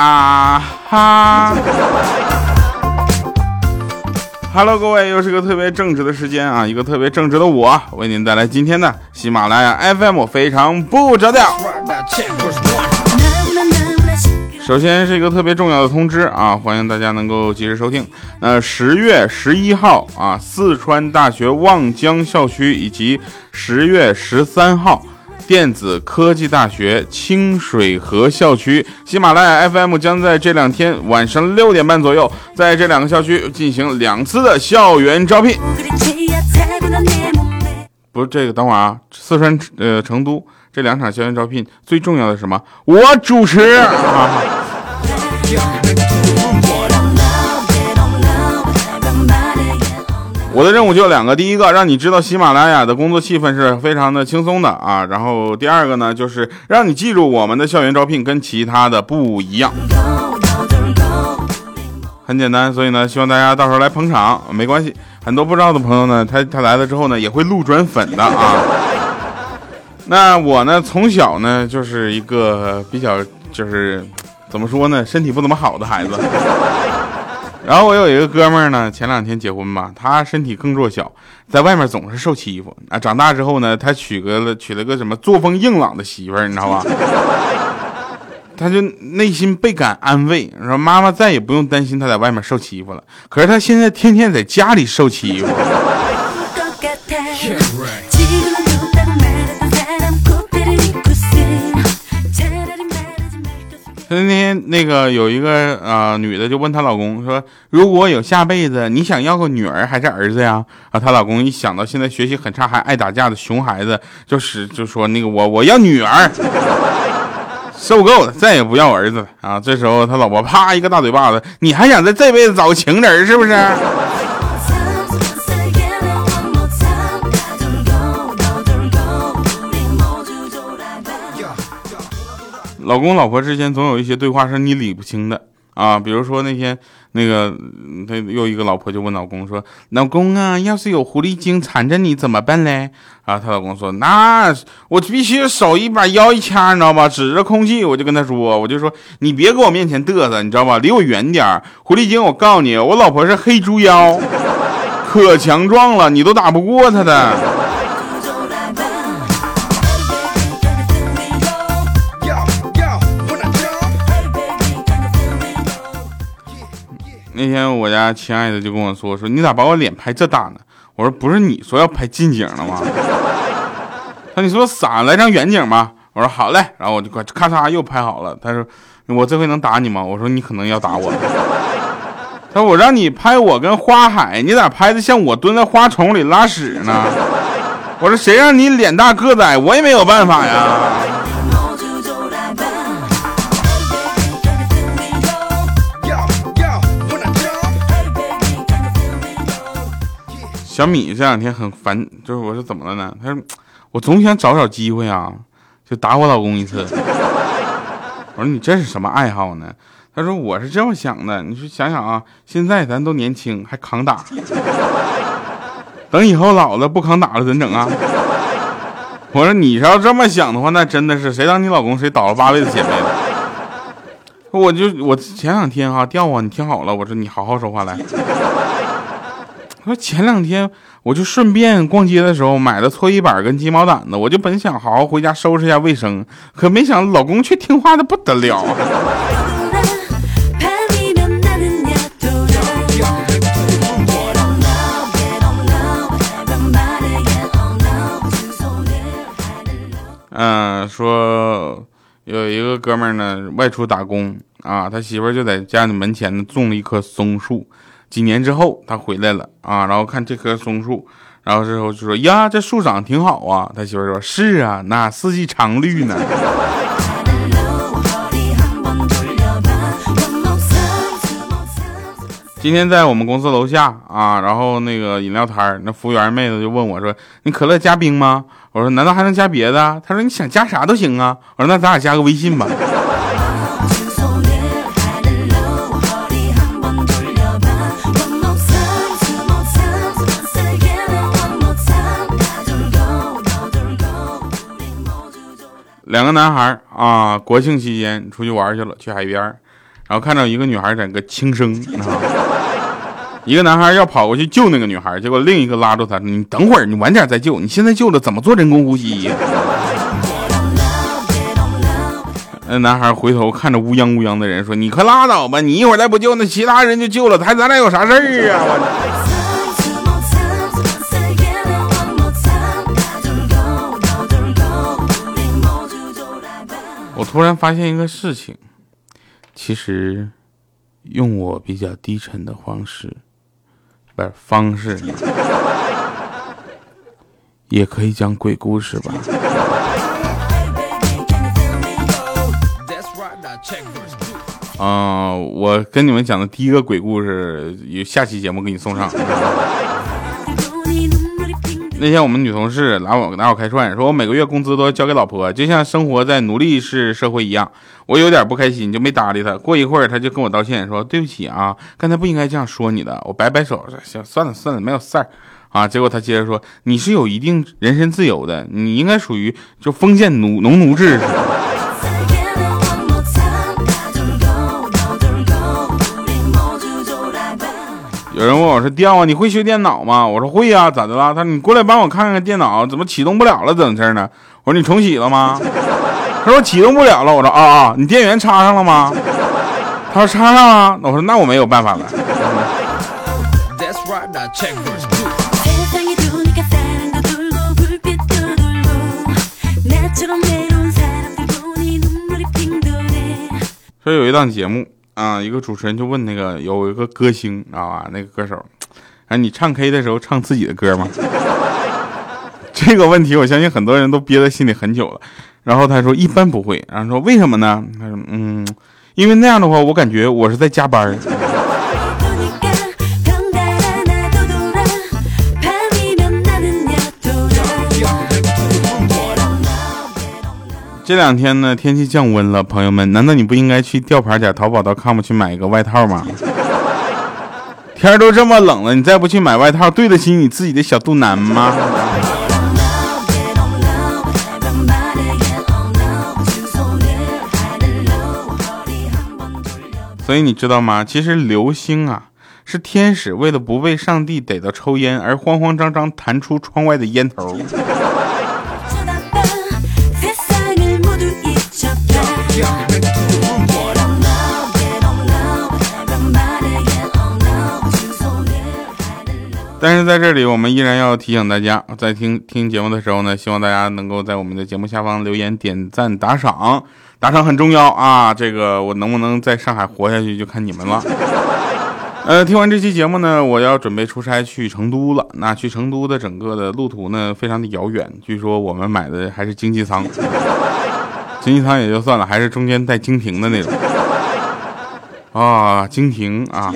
啊哈！Hello，各位，又是个特别正直的时间啊，一个特别正直的我为您带来今天的喜马拉雅 FM 非常不着调。首先是一个特别重要的通知啊，欢迎大家能够及时收听。那十月十一号啊，四川大学望江校区以及十月十三号。电子科技大学清水河校区，喜马拉雅 FM 将在这两天晚上六点半左右，在这两个校区进行两次的校园招聘。不是这个，等会儿啊，四川呃成都这两场校园招聘最重要的是什么？我主持啊。我的任务就两个，第一个让你知道喜马拉雅的工作气氛是非常的轻松的啊，然后第二个呢就是让你记住我们的校园招聘跟其他的不一样，很简单，所以呢希望大家到时候来捧场，没关系，很多不知道的朋友呢，他他来了之后呢也会路转粉的啊。那我呢从小呢就是一个比较就是怎么说呢身体不怎么好的孩子。然后我有一个哥们儿呢，前两天结婚吧，他身体更弱小，在外面总是受欺负啊。长大之后呢，他娶个了娶了个什么作风硬朗的媳妇儿，你知道吧？他就内心倍感安慰，说妈妈再也不用担心他在外面受欺负了。可是他现在天天在家里受欺负。那天那个有一个啊女的就问她老公说：“如果有下辈子，你想要个女儿还是儿子呀？”啊，她老公一想到现在学习很差还爱打架的熊孩子，就是就说那个我我要女儿，受够了，再也不要儿子了啊！这时候他老婆啪一个大嘴巴子，你还想在这辈子找个情人是不是？老公老婆之间总有一些对话是你理不清的啊，比如说那天那个他又一个老婆就问老公说：“老公啊，要是有狐狸精缠着你怎么办嘞？”啊，他老公说：“那我必须手一把腰一掐，你知道吧？指着空气我就跟他说，我就说你别搁我面前嘚瑟，你知道吧？离我远点狐狸精，我告诉你，我老婆是黑猪妖，可强壮了，你都打不过她的。”那天我家亲爱的就跟我说说你咋把我脸拍这大呢？我说不是你说要拍近景了吗？他你说傻来张远景吧。我说好嘞，然后我就咔嚓又拍好了。他说我这回能打你吗？我说你可能要打我。他说我让你拍我跟花海，你咋拍的像我蹲在花丛里拉屎呢？我说谁让你脸大个子矮，我也没有办法呀。小米这两天很烦，就是我说怎么了呢？他说我总想找找机会啊，就打我老公一次。我说你这是什么爱好呢？他说我是这么想的，你说想想啊，现在咱都年轻还扛打，等以后老了不扛打了怎整啊？我说你要这么想的话，那真的是谁当你老公谁倒了八辈子血霉了。我就我前两天哈掉啊，你听好了，我说你好好说话来。说前两天我就顺便逛街的时候买了搓衣板跟鸡毛掸子，我就本想好好回家收拾一下卫生，可没想老公却听话的不得了。嗯，说有一个哥们呢外出打工啊，他媳妇就在家里门前呢种了一棵松树。几年之后，他回来了啊，然后看这棵松树，然后之后就说：“呀，这树长挺好啊。”他媳妇说：“是啊，那四季常绿呢。”今天在我们公司楼下啊，然后那个饮料摊儿那服务员妹子就问我说：“你可乐加冰吗？”我说：“难道还能加别的？”他说：“你想加啥都行啊。”我说：“那咱俩加个微信吧。”两个男孩啊，国庆期间出去玩去了，去海边，然后看到一个女孩在个轻生，一个男孩要跑过去救那个女孩，结果另一个拉住他，你等会儿，你晚点再救，你现在救了怎么做人工呼吸？那男孩回头看着乌泱乌泱的人说：“你快拉倒吧，你一会儿再不救，那其他人就救了，还咱俩有啥事儿啊？” 突然发现一个事情，其实用我比较低沉的方式，不是方式，也可以讲鬼故事吧。啊，我跟你们讲的第一个鬼故事，有下期节目给你送上。那天我们女同事拿我拿我开涮，说我每个月工资都要交给老婆，就像生活在奴隶式社会一样。我有点不开心，就没搭理她。过一会儿，她就跟我道歉，说对不起啊，刚才不应该这样说你的。我摆摆手，说行，算了算了，没有事儿啊。结果她接着说，你是有一定人身自由的，你应该属于就封建奴农奴制。有人问我说：“调啊，你会修电脑吗？”我说：“会呀，咋的了？”他说：“你过来帮我看看电脑怎么启动不了了，怎么事呢？”我说：“你重启了吗？”他说：“启动不了了。”我说：“啊啊，你电源插上了吗？”他说：“插上了。”我说：“那我没有办法了。”说有一档节目。啊，一个主持人就问那个有一个歌星啊，那个歌手，哎，你唱 K 的时候唱自己的歌吗？这个问题我相信很多人都憋在心里很久了。然后他说一般不会，然后说为什么呢？他说嗯，因为那样的话我感觉我是在加班。这两天呢，天气降温了，朋友们，难道你不应该去吊牌点淘宝到 com 去买一个外套吗？天都这么冷了，你再不去买外套，对得起你自己的小肚腩吗？所以你知道吗？其实流星啊，是天使为了不被上帝逮到抽烟而慌慌张张弹出窗外的烟头。但是在这里，我们依然要提醒大家，在听听节目的时候呢，希望大家能够在我们的节目下方留言、点赞、打赏，打赏很重要啊！这个我能不能在上海活下去，就看你们了。呃，听完这期节目呢，我要准备出差去成都了。那去成都的整个的路途呢，非常的遥远。据说我们买的还是经济舱，经济舱也就算了，还是中间带经停的那种。啊，经停啊！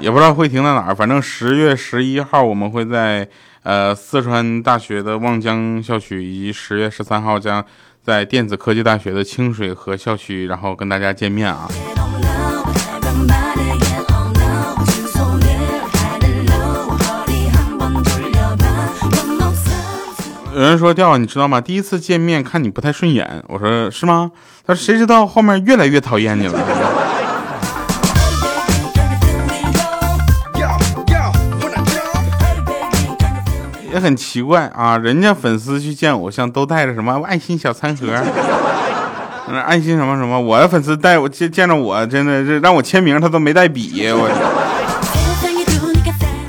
也不知道会停在哪儿，反正十月十一号我们会在呃四川大学的望江校区，以及十月十三号将在电子科技大学的清水河校区，然后跟大家见面啊。有人说调，你知道吗？第一次见面看你不太顺眼，我说是吗？他说谁知道后面越来越讨厌你了。很奇怪啊，人家粉丝去见偶像都带着什么爱心小餐盒，那 爱心什么什么，我的粉丝带我见见着我，真的是让我签名，他都没带笔。我，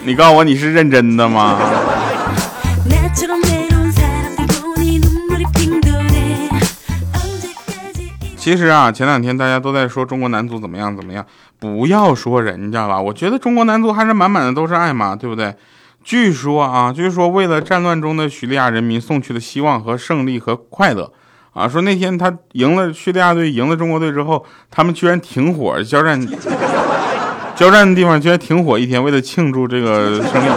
你告诉我你是认真的吗？其实啊，前两天大家都在说中国男足怎么样怎么样，不要说人家了，我觉得中国男足还是满满的都是爱嘛，对不对？据说啊，据说为了战乱中的叙利亚人民送去的希望和胜利和快乐，啊，说那天他赢了叙利亚队，赢了中国队之后，他们居然停火交战，交战的地方居然停火一天，为了庆祝这个胜利。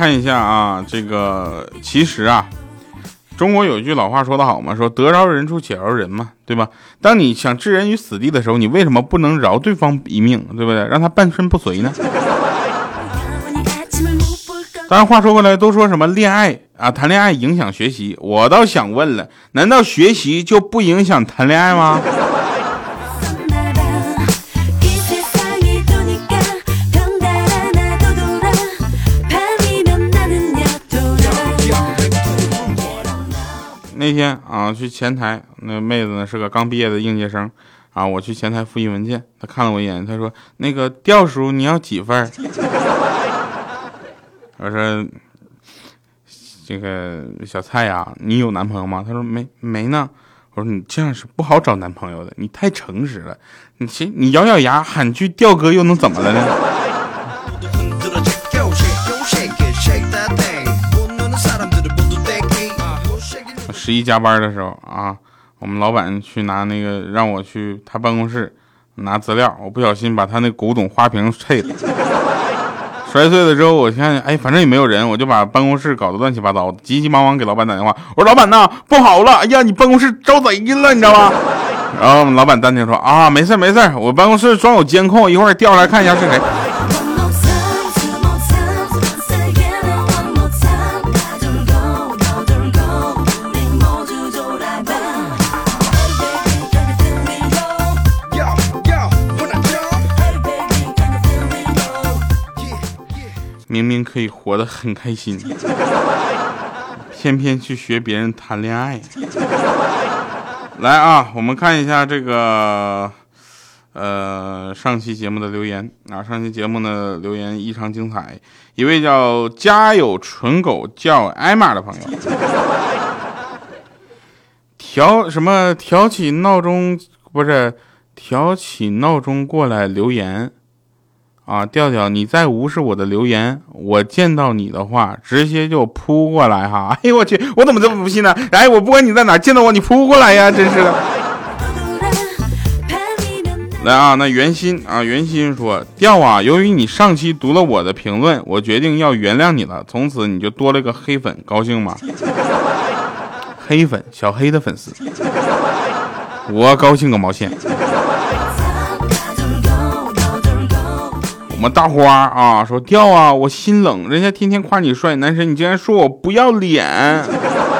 看一下啊，这个其实啊，中国有一句老话说得好嘛，说得饶人处且饶人嘛，对吧？当你想置人于死地的时候，你为什么不能饶对方一命，对不对？让他半身不遂呢？当然，话说回来，都说什么恋爱啊，谈恋爱影响学习，我倒想问了，难道学习就不影响谈恋爱吗？那天啊，去前台，那妹子呢是个刚毕业的应届生，啊，我去前台复印文件，她看了我一眼，她说：“那个调叔，你要几份？” 我说：“这个小蔡呀，你有男朋友吗？”她说：“没没呢。”我说：“你这样是不好找男朋友的，你太诚实了。你行，你咬咬牙喊句调哥又能怎么了呢？”十一加班的时候啊，我们老板去拿那个让我去他办公室拿资料，我不小心把他那古董花瓶碎了，摔碎了之后，我看哎，反正也没有人，我就把办公室搞得乱七八糟，急急忙忙给老板打电话，我说老板呐，不好了，哎呀，你办公室招贼了，你知道吗？然后我们老板淡定说啊，没事没事，我办公室装有监控，一会儿调出来看一下是谁。可以活得很开心，偏偏去学别人谈恋爱。来啊，我们看一下这个，呃，上期节目的留言啊。上期节目的留言异常精彩，一位叫家有纯狗叫艾玛的朋友，调什么调起闹钟不是调起闹钟过来留言。啊，调调，你再无视我的留言，我见到你的话，直接就扑过来哈！哎呦我去，我怎么这么不信呢？哎，我不管你在哪，见到我你扑过来呀，真是的。来啊，那袁心啊，袁心说，调啊，由于你上期读了我的评论，我决定要原谅你了，从此你就多了个黑粉，高兴吗？黑粉，小黑的粉丝，我高兴个毛线。我们大花啊，说掉啊，我心冷，人家天天夸你帅，男神你竟然说我不要脸，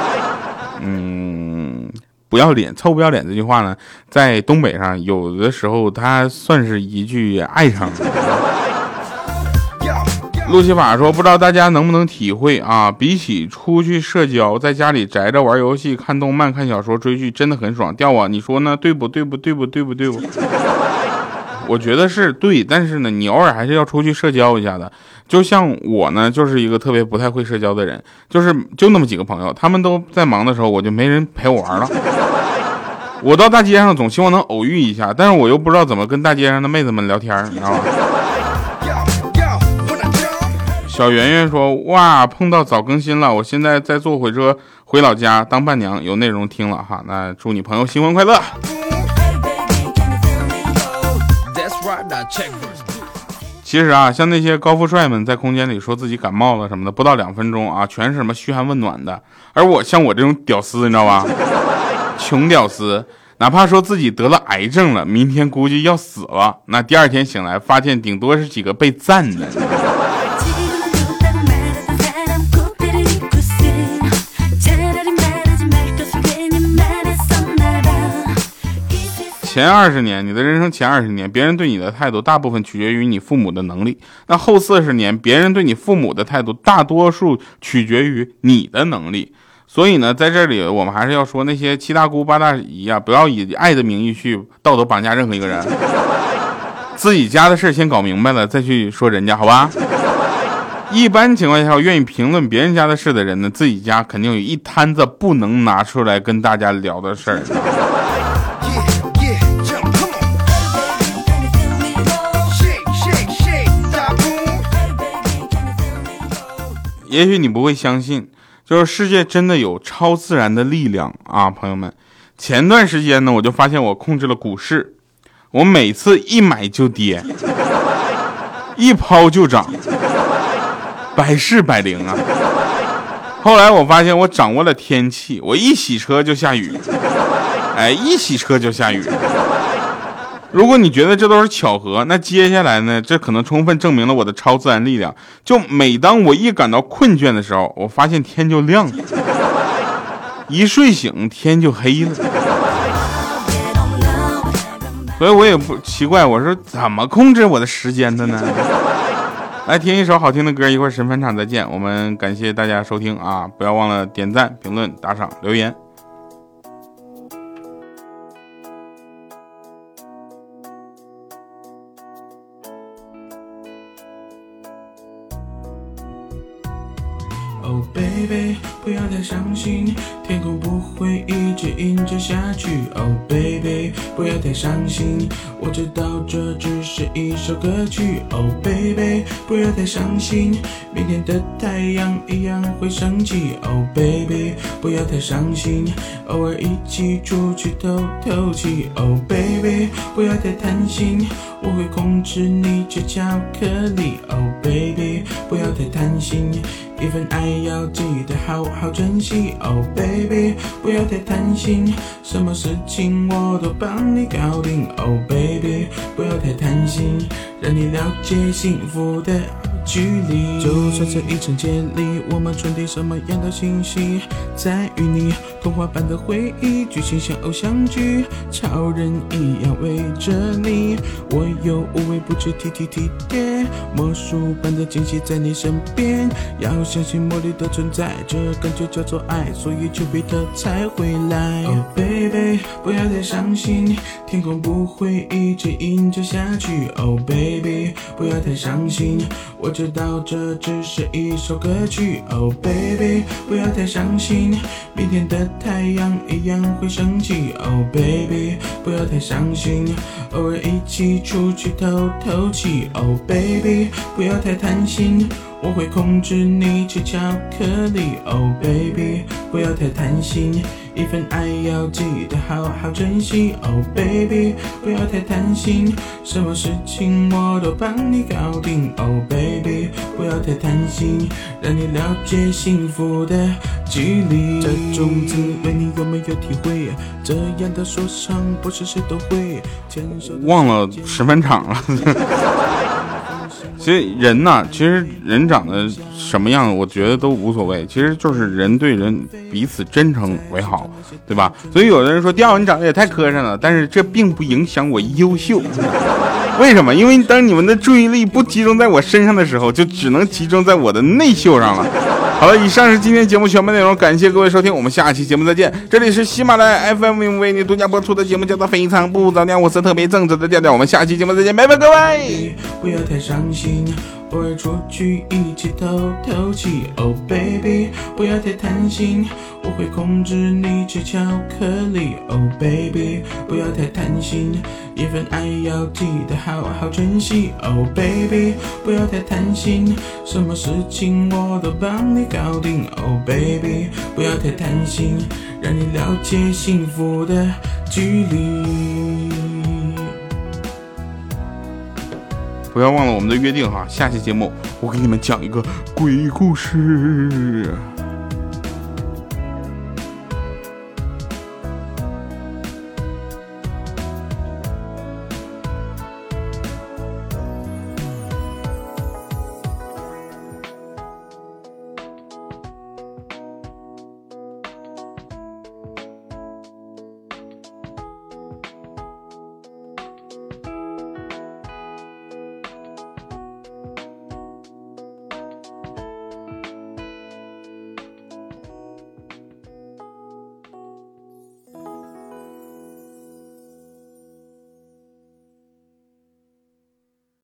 嗯，不要脸，臭不要脸这句话呢，在东北上有的时候它算是一句爱称。路西法说，不知道大家能不能体会啊？比起出去社交，在家里宅着玩游戏、看动漫、看小说、追剧，真的很爽。掉啊，你说呢？对不对？不对不对不对不？我觉得是对，但是呢，你偶尔还是要出去社交一下的。就像我呢，就是一个特别不太会社交的人，就是就那么几个朋友，他们都在忙的时候，我就没人陪我玩了。我到大街上总希望能偶遇一下，但是我又不知道怎么跟大街上的妹子们聊天，你知道吗？小圆圆说：“哇，碰到早更新了，我现在在坐火车回老家当伴娘，有内容听了哈。那祝你朋友新婚快乐。”其实啊，像那些高富帅们在空间里说自己感冒了什么的，不到两分钟啊，全是什么嘘寒问暖的。而我像我这种屌丝，你知道吧？穷屌丝，哪怕说自己得了癌症了，明天估计要死了，那第二天醒来发现顶多是几个被赞的。前二十年，你的人生前二十年，别人对你的态度大部分取决于你父母的能力；那后四十年，别人对你父母的态度大多数取决于你的能力。所以呢，在这里我们还是要说那些七大姑八大姨啊，不要以爱的名义去道德绑架任何一个人。自己家的事先搞明白了再去说人家，好吧？一般情况下，愿意评论别人家的事的人呢，自己家肯定有一摊子不能拿出来跟大家聊的事儿。也许你不会相信，就是世界真的有超自然的力量啊，朋友们。前段时间呢，我就发现我控制了股市，我每次一买就跌，一抛就涨。百试百灵啊。后来我发现我掌握了天气，我一洗车就下雨，哎，一洗车就下雨。如果你觉得这都是巧合，那接下来呢？这可能充分证明了我的超自然力量。就每当我一感到困倦的时候，我发现天就亮了，一睡醒天就黑了。所以我也不奇怪，我说怎么控制我的时间的呢？来听一首好听的歌，一会儿神返场再见。我们感谢大家收听啊，不要忘了点赞、评论、打赏、留言。Oh baby，不要太伤心，天空不会一直阴着下去。Oh baby，不要太伤心，我知道这只是一首歌曲。Oh baby，不要太伤心，明天的太阳一样会升起。Oh baby，不要太伤心，偶尔一起出去透透气。Oh baby，不要太贪心，我会控制你吃巧克力。Oh baby，不要太贪心。一份爱要记得好好珍惜，Oh baby，不要太贪心，什么事情我都帮你搞定，Oh baby，不要太贪心，让你了解幸福的。距离，就算这一场接力，我们传递什么样的信息？在与你童话般的回忆，剧情像偶像剧，超人一样围着你。我有无微不至，体体体贴，魔术般的惊喜在你身边。要相信魔力的存在，这感觉叫做爱，所以丘比特才会来。Oh baby，不要太伤心，天空不会一直阴着下去。Oh baby，不要太伤心，我。知道这只是一首歌曲，Oh baby，不要太伤心，明天的太阳一样会升起，Oh baby，不要太伤心，偶尔一起出去透透气，Oh baby，不要太贪心，我会控制你吃巧克力，Oh baby，不要太贪心。一份爱要记得好好珍惜，Oh baby，不要太贪心，什么事情我都帮你搞定，Oh baby，不要太贪心，让你了解幸福的距离。这种滋味你有没有体会？这样的说唱不是谁都会。忘了十分场了。其实人呐，其实人长得什么样，我觉得都无所谓。其实就是人对人彼此真诚为好，对吧？所以有的人说，第你长得也太磕碜了，但是这并不影响我优秀。为什么？因为当你们的注意力不集中在我身上的时候，就只能集中在我的内秀上了。好了，以上是今天节目全部内容，感谢各位收听，我们下期节目再见。这里是喜马拉雅 FM 为你独家播出的节目，叫做《非常不着调》，我是特别正直的调调，我们下期节目再见，拜拜，各位。不要太伤心。偶尔出去一起透透气，Oh baby，不要太贪心，我会控制你吃巧克力，Oh baby，不要太贪心，一份爱要记得好好珍惜，Oh baby，不要太贪心，什么事情我都帮你搞定，Oh baby，不要太贪心，让你了解幸福的距离。不要忘了我们的约定哈，下期节目我给你们讲一个鬼故事。